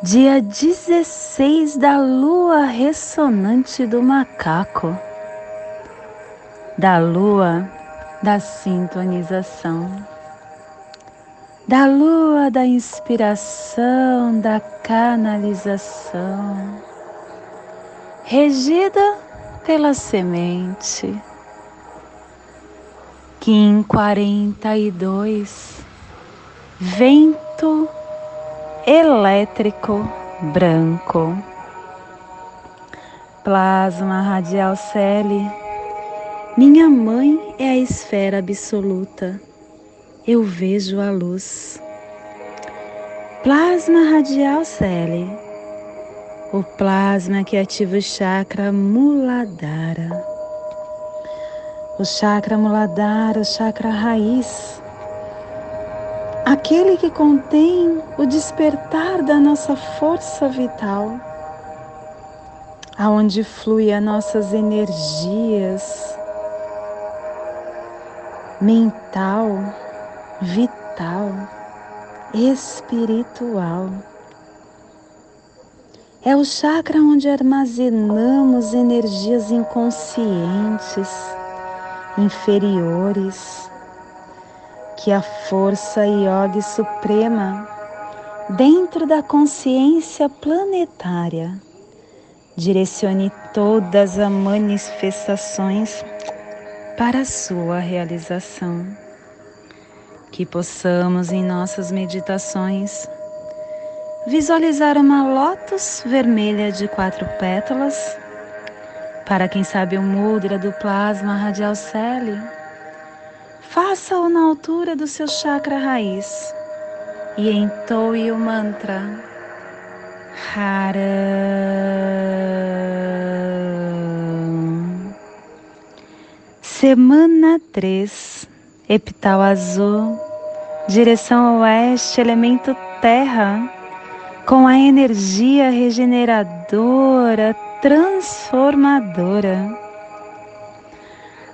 dia 16 da lua ressonante do macaco, da lua da sintonização, da lua da inspiração, da canalização, regida pela semente. Kim 42, vento elétrico branco. Plasma radial Celi. Minha mãe é a esfera absoluta. Eu vejo a luz. Plasma radial Celi. O plasma que ativa o chakra Muladhara. O chakra Muladhara, o chakra raiz aquele que contém o despertar da nossa força vital, aonde flui as nossas energias mental, vital, espiritual. É o chakra onde armazenamos energias inconscientes, inferiores, que a força yoga suprema dentro da consciência planetária direcione todas as manifestações para a sua realização. Que possamos em nossas meditações visualizar uma lótus vermelha de quatro pétalas, para quem sabe o mudra do plasma radial celi Faça-o na altura do seu chakra raiz. E entoe o mantra. Haram. Semana 3, epital azul, direção oeste, elemento terra, com a energia regeneradora, transformadora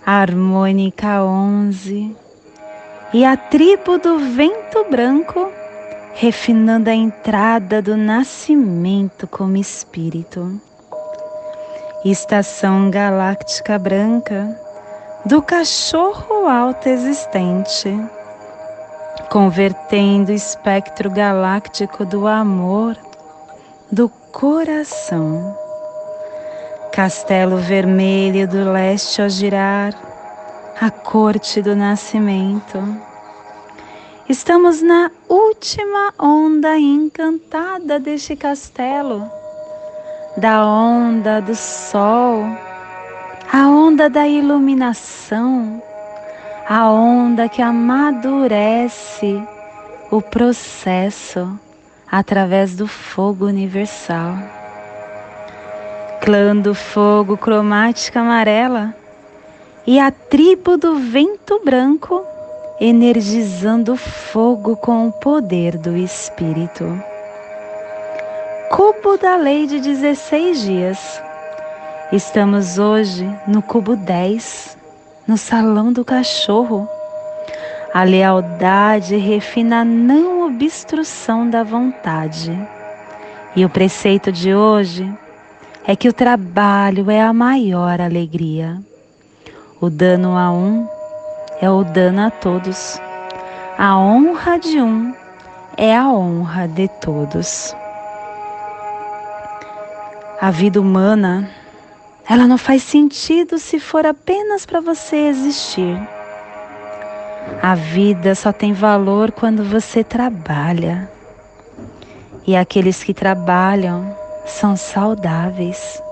harmônica 11 e a tribo do vento branco, refinando a entrada do nascimento como espírito. Estação galáctica branca do cachorro alto existente, convertendo o espectro galáctico do amor do coração Castelo vermelho do leste ao girar, a corte do nascimento. Estamos na última onda encantada deste castelo, da onda do sol, a onda da iluminação, a onda que amadurece o processo através do fogo universal clã do fogo cromática amarela e a tribo do vento branco energizando fogo com o poder do espírito. Cubo da lei de 16 dias. Estamos hoje no cubo 10, no salão do cachorro. A lealdade refina a não obstrução da vontade. E o preceito de hoje é que o trabalho é a maior alegria. O dano a um é o dano a todos. A honra de um é a honra de todos. A vida humana, ela não faz sentido se for apenas para você existir. A vida só tem valor quando você trabalha. E aqueles que trabalham são saudáveis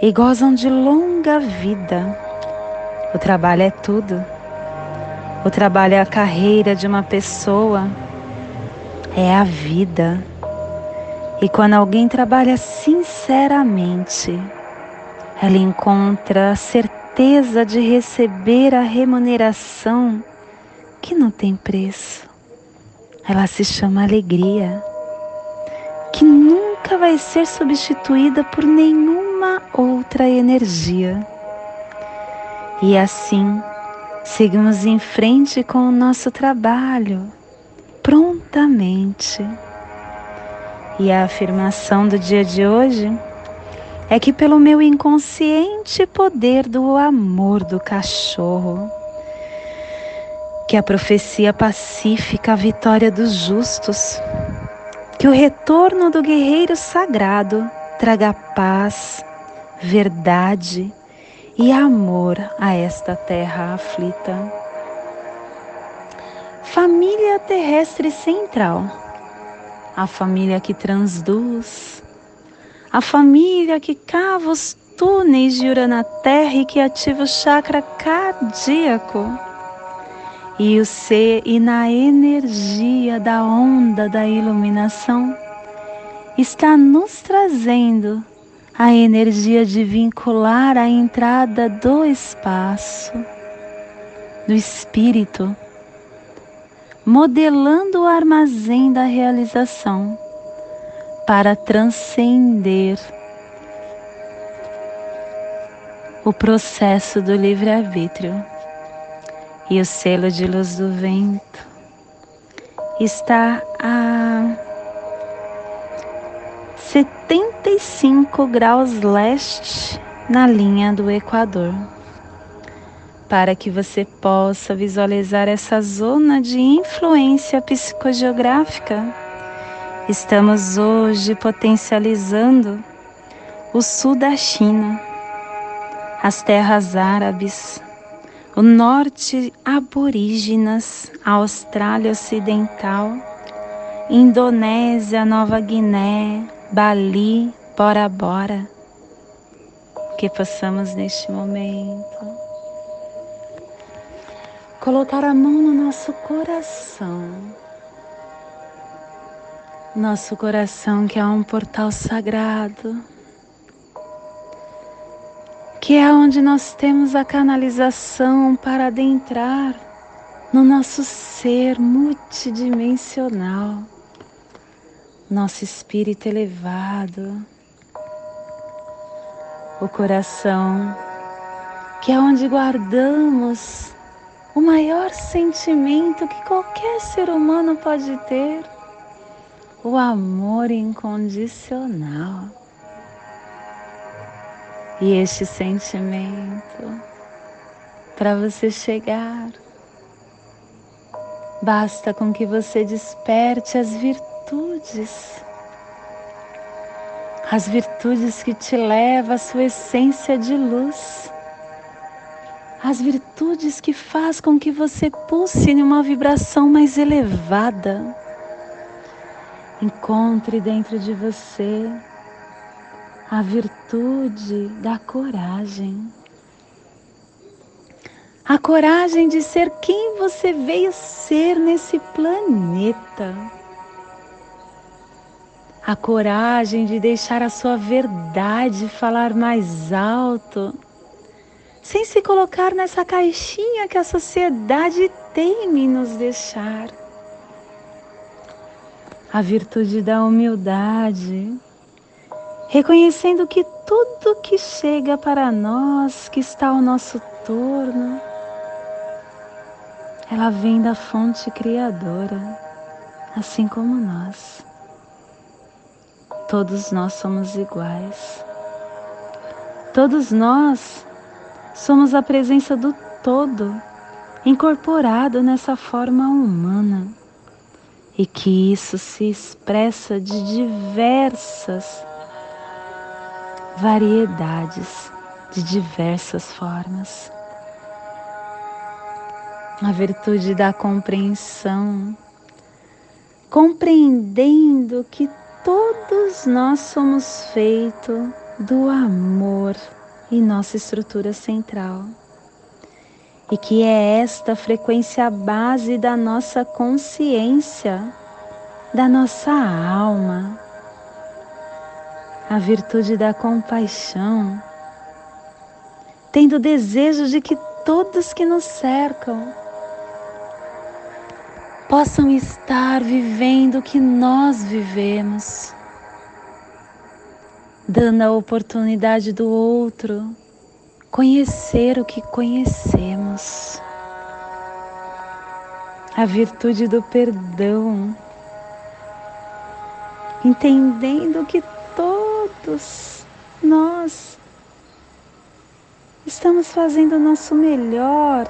e gozam de longa vida. O trabalho é tudo. O trabalho é a carreira de uma pessoa, é a vida. E quando alguém trabalha sinceramente, ela encontra a certeza de receber a remuneração que não tem preço. Ela se chama alegria, que nunca vai ser substituída por nenhuma outra energia. E assim, seguimos em frente com o nosso trabalho, prontamente. E a afirmação do dia de hoje é que, pelo meu inconsciente poder do amor do cachorro, que a profecia pacífica a vitória dos justos, que o retorno do guerreiro sagrado traga paz, verdade e amor a esta terra aflita. Família terrestre central, a família que transduz, a família que cava os túneis de Urana Terra e que ativa o chakra cardíaco e o ser e na energia da onda da iluminação está nos trazendo a energia de vincular a entrada do espaço, do espírito, modelando o armazém da realização para transcender o processo do livre-arbítrio e o selo de luz do vento está a 75 graus leste na linha do Equador. Para que você possa visualizar essa zona de influência psicogeográfica, estamos hoje potencializando o sul da China, as terras árabes, o norte aborígenas, a Austrália Ocidental, Indonésia, Nova Guiné, Bali, Bora Bora. Que possamos neste momento colocar a mão no nosso coração. Nosso coração que é um portal sagrado que é onde nós temos a canalização para adentrar no nosso ser multidimensional, nosso espírito elevado, o coração, que é onde guardamos o maior sentimento que qualquer ser humano pode ter, o amor incondicional. E este sentimento, para você chegar, basta com que você desperte as virtudes, as virtudes que te levam à sua essência de luz, as virtudes que faz com que você pulse em uma vibração mais elevada. Encontre dentro de você a virtude da coragem. A coragem de ser quem você veio ser nesse planeta. A coragem de deixar a sua verdade falar mais alto, sem se colocar nessa caixinha que a sociedade teme nos deixar. A virtude da humildade reconhecendo que tudo que chega para nós, que está ao nosso torno, ela vem da fonte criadora, assim como nós. Todos nós somos iguais. Todos nós somos a presença do todo incorporado nessa forma humana e que isso se expressa de diversas variedades de diversas formas. A virtude da compreensão, compreendendo que todos nós somos feitos do amor em nossa estrutura central. E que é esta frequência base da nossa consciência, da nossa alma, a virtude da compaixão, tendo desejo de que todos que nos cercam possam estar vivendo o que nós vivemos, dando a oportunidade do outro conhecer o que conhecemos, a virtude do perdão, entendendo que todos nós estamos fazendo o nosso melhor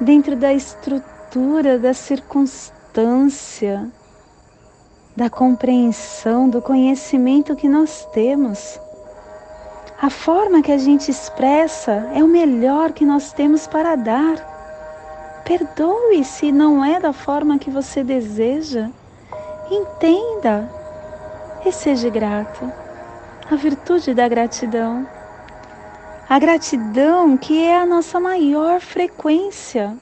dentro da estrutura, da circunstância, da compreensão, do conhecimento que nós temos. A forma que a gente expressa é o melhor que nós temos para dar. Perdoe se não é da forma que você deseja. Entenda e seja grato. A virtude da gratidão. A gratidão que é a nossa maior frequência.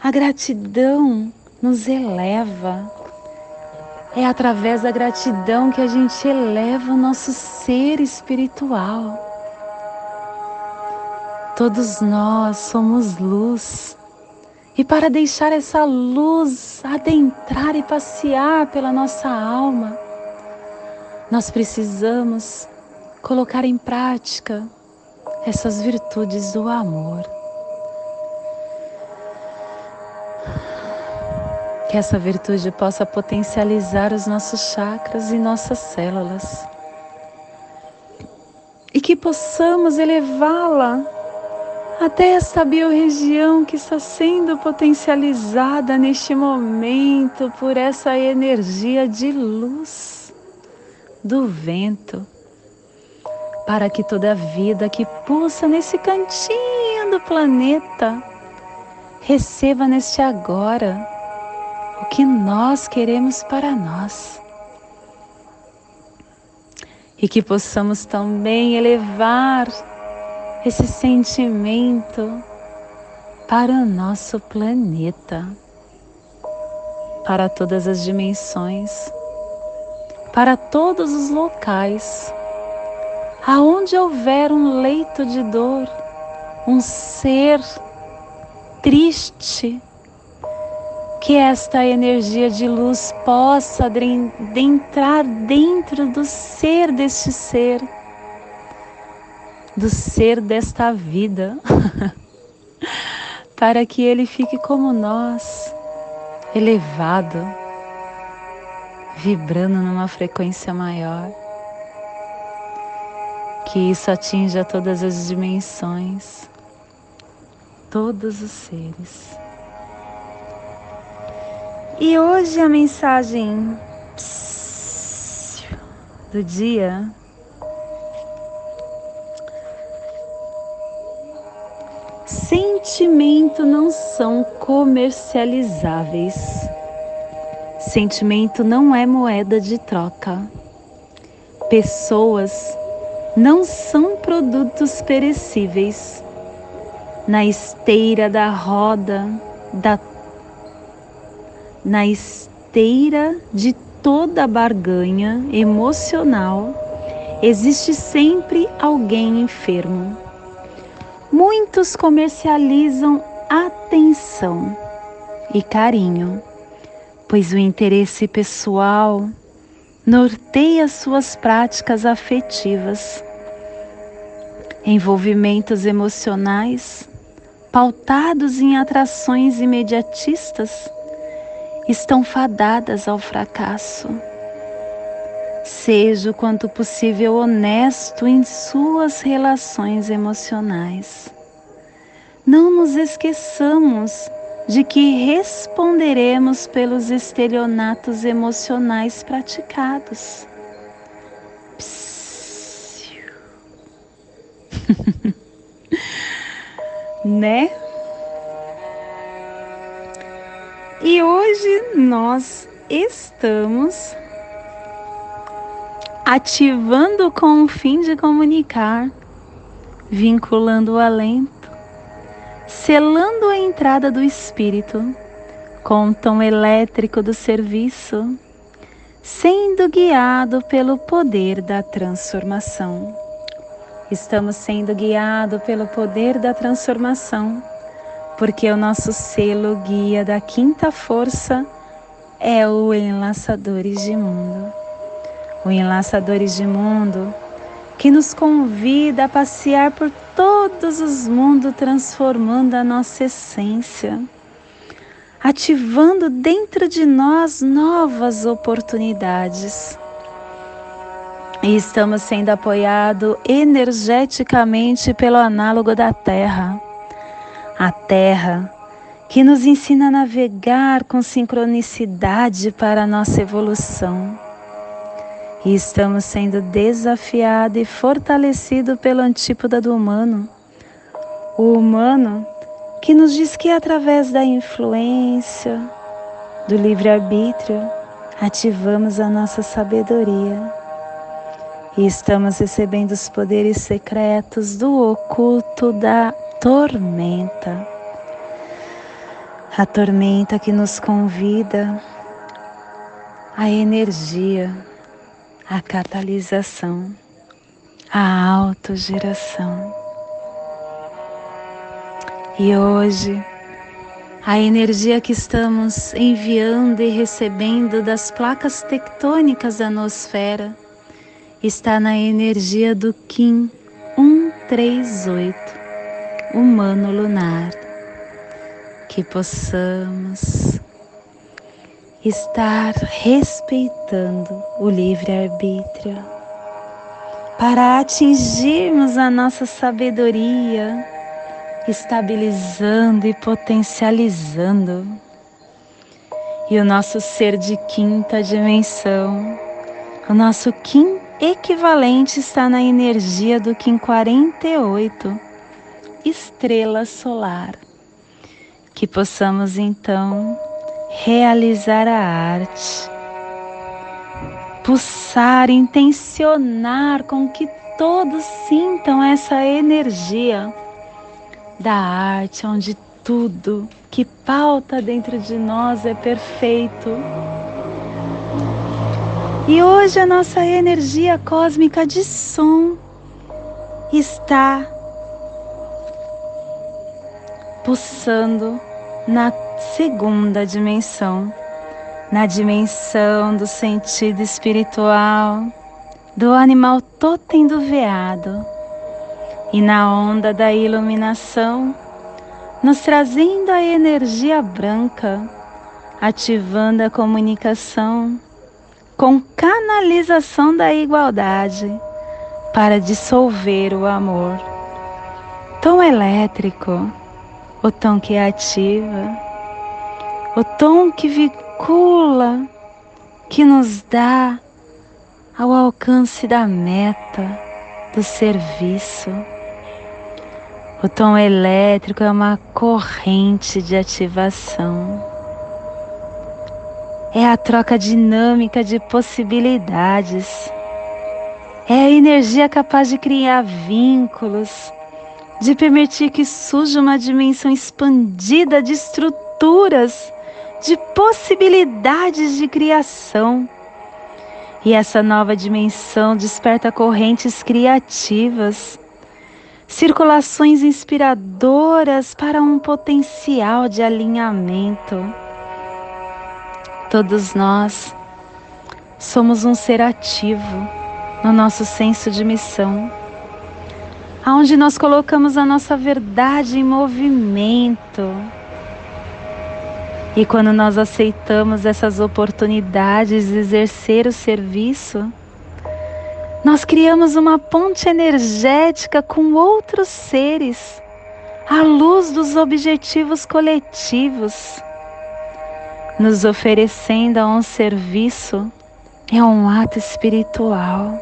A gratidão nos eleva. É através da gratidão que a gente eleva o nosso ser espiritual. Todos nós somos luz. E para deixar essa luz adentrar e passear pela nossa alma, nós precisamos colocar em prática essas virtudes do amor. Que essa virtude possa potencializar os nossos chakras e nossas células. E que possamos elevá-la até esta biorregião que está sendo potencializada neste momento por essa energia de luz do vento, para que toda vida que pulsa nesse cantinho do planeta receba neste agora o que nós queremos para nós. E que possamos também elevar esse sentimento para o nosso planeta, para todas as dimensões para todos os locais. Aonde houver um leito de dor, um ser triste, que esta energia de luz possa entrar dentro do ser deste ser, do ser desta vida, para que ele fique como nós, elevado vibrando numa frequência maior. Que isso atinja todas as dimensões, todos os seres. E hoje a mensagem do dia sentimento não são comercializáveis. Sentimento não é moeda de troca. Pessoas não são produtos perecíveis. Na esteira da roda da na esteira de toda barganha emocional existe sempre alguém enfermo. Muitos comercializam atenção e carinho pois o interesse pessoal norteia suas práticas afetivas. Envolvimentos emocionais pautados em atrações imediatistas estão fadadas ao fracasso. Seja o quanto possível honesto em suas relações emocionais. Não nos esqueçamos de que responderemos pelos estelionatos emocionais praticados. né? E hoje nós estamos ativando com o fim de comunicar, vinculando o alento selando a entrada do espírito com o tom elétrico do serviço, sendo guiado pelo poder da transformação. Estamos sendo guiados pelo poder da transformação, porque o nosso selo guia da quinta força é o Enlaçadores de Mundo. O Enlaçadores de Mundo que nos convida a passear por todos os mundos, transformando a nossa essência, ativando dentro de nós novas oportunidades. E estamos sendo apoiados energeticamente pelo análogo da Terra. A Terra que nos ensina a navegar com sincronicidade para a nossa evolução e estamos sendo desafiados e fortalecidos pelo antípoda do humano. O humano que nos diz que através da influência, do livre-arbítrio, ativamos a nossa sabedoria e estamos recebendo os poderes secretos do oculto da tormenta. A tormenta que nos convida à energia a catalisação, a autogeração. E hoje, a energia que estamos enviando e recebendo das placas tectônicas da nosfera está na energia do Kim 138, humano lunar. Que possamos estar respeitando o livre-arbítrio para atingirmos a nossa sabedoria, estabilizando e potencializando. E o nosso ser de quinta dimensão, o nosso Kim equivalente está na energia do Kim 48, estrela solar. Que possamos então realizar a arte, pulsar, intencionar com que todos sintam essa energia da arte, onde tudo que pauta dentro de nós é perfeito. E hoje a nossa energia cósmica de som está pulsando na segunda dimensão, na dimensão do sentido espiritual, do animal totem do veado, e na onda da iluminação, nos trazendo a energia branca, ativando a comunicação com canalização da igualdade para dissolver o amor. Tom elétrico o tom que ativa, o tom que vincula, que nos dá ao alcance da meta do serviço. O tom elétrico é uma corrente de ativação. É a troca dinâmica de possibilidades. É a energia capaz de criar vínculos, de permitir que surja uma dimensão expandida de estruturas, de possibilidades de criação. E essa nova dimensão desperta correntes criativas, circulações inspiradoras para um potencial de alinhamento. Todos nós somos um ser ativo no nosso senso de missão aonde nós colocamos a nossa verdade em movimento. E quando nós aceitamos essas oportunidades de exercer o serviço, nós criamos uma ponte energética com outros seres, à luz dos objetivos coletivos, nos oferecendo a um serviço é um ato espiritual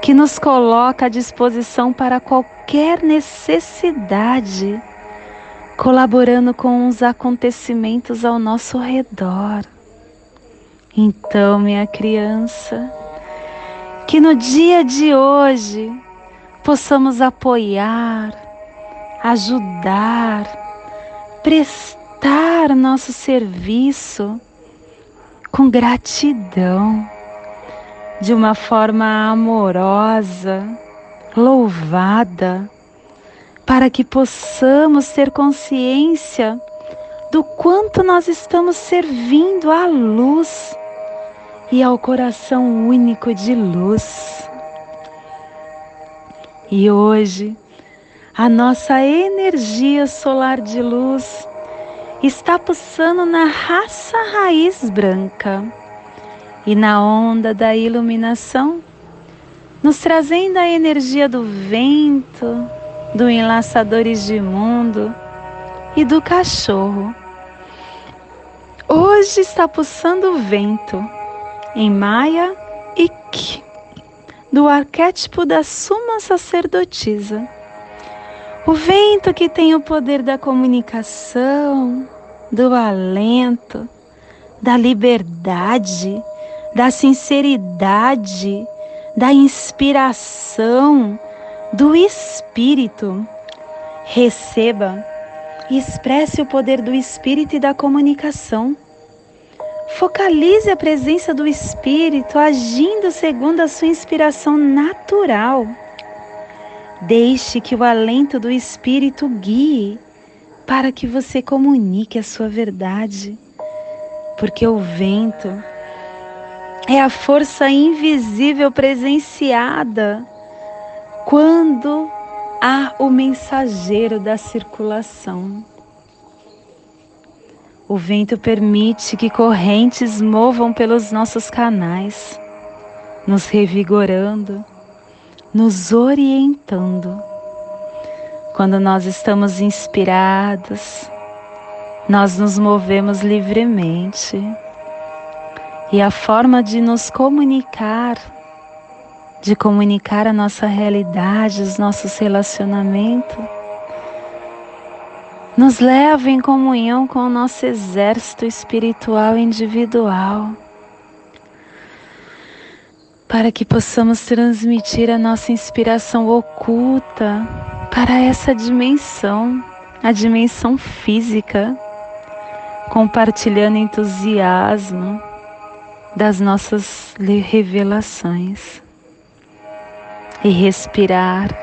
que nos coloca à disposição para qualquer necessidade, colaborando com os acontecimentos ao nosso redor. Então, minha criança, que no dia de hoje possamos apoiar, ajudar, prestar nosso serviço com gratidão, de uma forma amorosa, louvada, para que possamos ter consciência do quanto nós estamos servindo à luz e ao coração único de luz. E hoje, a nossa energia solar de luz está pulsando na raça raiz branca e na onda da iluminação, nos trazendo a energia do vento, do enlaçadores de mundo e do cachorro. Hoje está pulsando o vento em Maia e Ki, do arquétipo da Suma Sacerdotisa. O vento que tem o poder da comunicação, do alento, da liberdade, da sinceridade, da inspiração, do espírito. Receba e expresse o poder do espírito e da comunicação. Focalize a presença do espírito agindo segundo a sua inspiração natural. Deixe que o alento do espírito guie para que você comunique a sua verdade, porque o vento é a força invisível presenciada quando há o mensageiro da circulação. O vento permite que correntes movam pelos nossos canais, nos revigorando, nos orientando. Quando nós estamos inspirados, nós nos movemos livremente. E a forma de nos comunicar, de comunicar a nossa realidade, os nossos relacionamentos, nos leva em comunhão com o nosso exército espiritual individual, para que possamos transmitir a nossa inspiração oculta para essa dimensão, a dimensão física, compartilhando entusiasmo das nossas revelações e respirar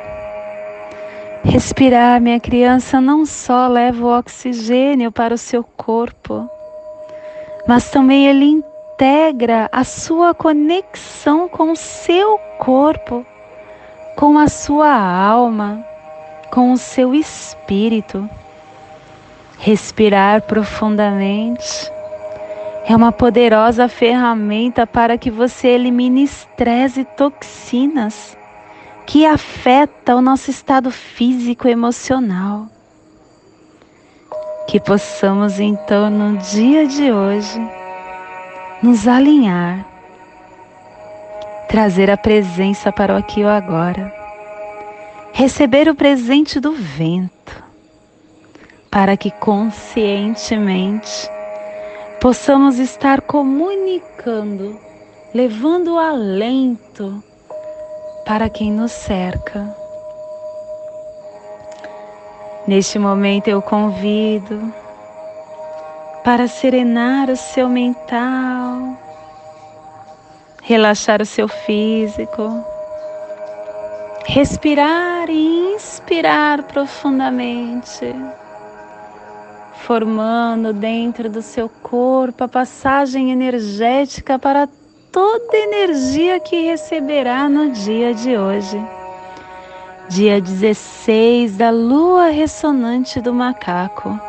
Respirar, minha criança, não só leva o oxigênio para o seu corpo, mas também ele integra a sua conexão com o seu corpo, com a sua alma, com o seu espírito. Respirar profundamente é uma poderosa ferramenta para que você elimine estresse e toxinas que afeta o nosso estado físico e emocional. Que possamos então no dia de hoje nos alinhar, trazer a presença para o aqui e o agora, receber o presente do vento, para que conscientemente possamos estar comunicando, levando o alento para quem nos cerca. Neste momento eu convido para serenar o seu mental, relaxar o seu físico, respirar e inspirar profundamente, formando dentro do seu corpo a passagem energética para toda energia que receberá no dia de hoje. Dia 16 da lua ressonante do macaco.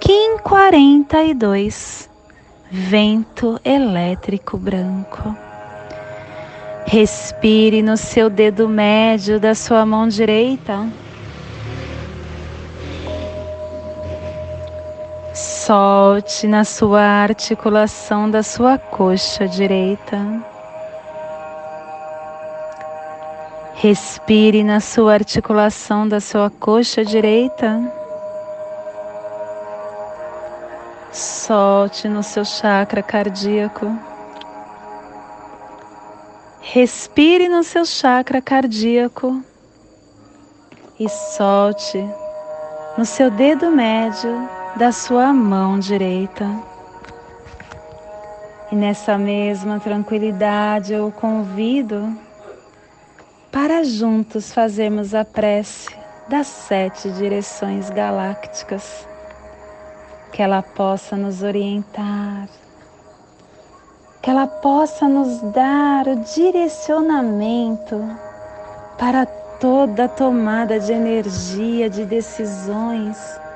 Kim 42. Vento elétrico branco. Respire no seu dedo médio da sua mão direita. Solte na sua articulação da sua coxa direita. Respire na sua articulação da sua coxa direita. Solte no seu chakra cardíaco. Respire no seu chakra cardíaco e solte no seu dedo médio da sua mão direita. E nessa mesma tranquilidade eu o convido para juntos fazermos a prece das sete direções galácticas, que ela possa nos orientar, que ela possa nos dar o direcionamento para toda tomada de energia, de decisões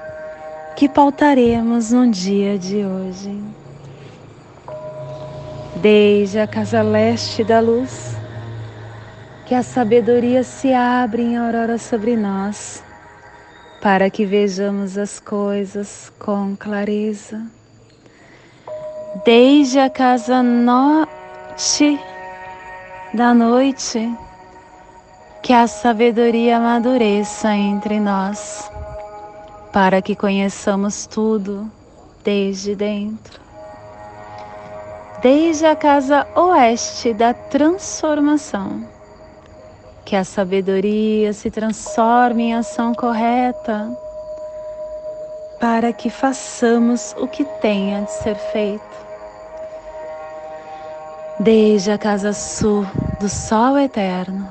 que pautaremos no dia de hoje. Desde a casa leste da luz, que a sabedoria se abre em aurora sobre nós, para que vejamos as coisas com clareza. Desde a casa norte da noite, que a sabedoria amadureça entre nós, para que conheçamos tudo desde dentro. Desde a casa oeste da transformação, que a sabedoria se transforme em ação correta para que façamos o que tenha de ser feito. Desde a casa sul do sol eterno,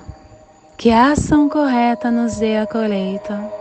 que a ação correta nos dê a colheita,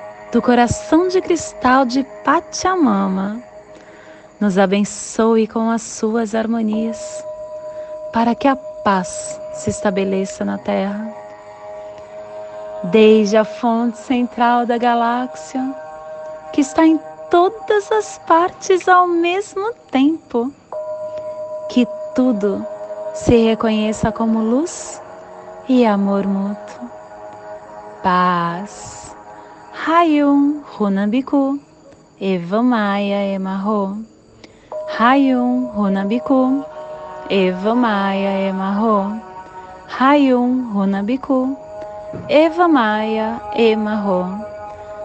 do coração de cristal de Pachamama nos abençoe com as suas harmonias, para que a paz se estabeleça na terra desde a fonte central da galáxia, que está em todas as partes ao mesmo tempo. Que tudo se reconheça como luz e amor mútuo. Paz. Hayum Runabiku. Eva Maia Emarro. Hayum Runabiku. Eva Maia Emarro. Hayum Runabiku. Eva Maia Emarro.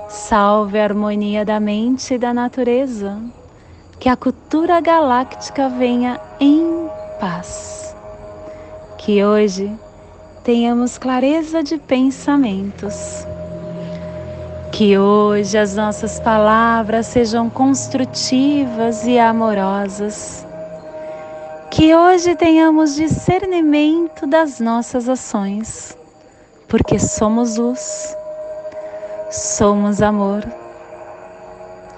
Salve a harmonia da mente e da natureza. Que a cultura galáctica venha em paz. Que hoje tenhamos clareza de pensamentos. Que hoje as nossas palavras sejam construtivas e amorosas. Que hoje tenhamos discernimento das nossas ações porque somos luz, somos amor,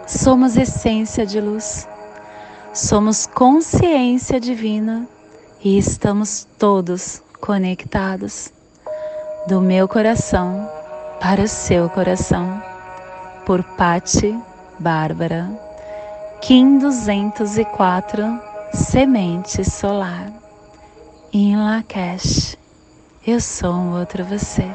somos essência de luz, somos consciência divina e estamos todos conectados do meu coração para o seu coração. Por Pati Bárbara, Kim 204, Semente Solar, em Lakesh. Eu sou um outro você.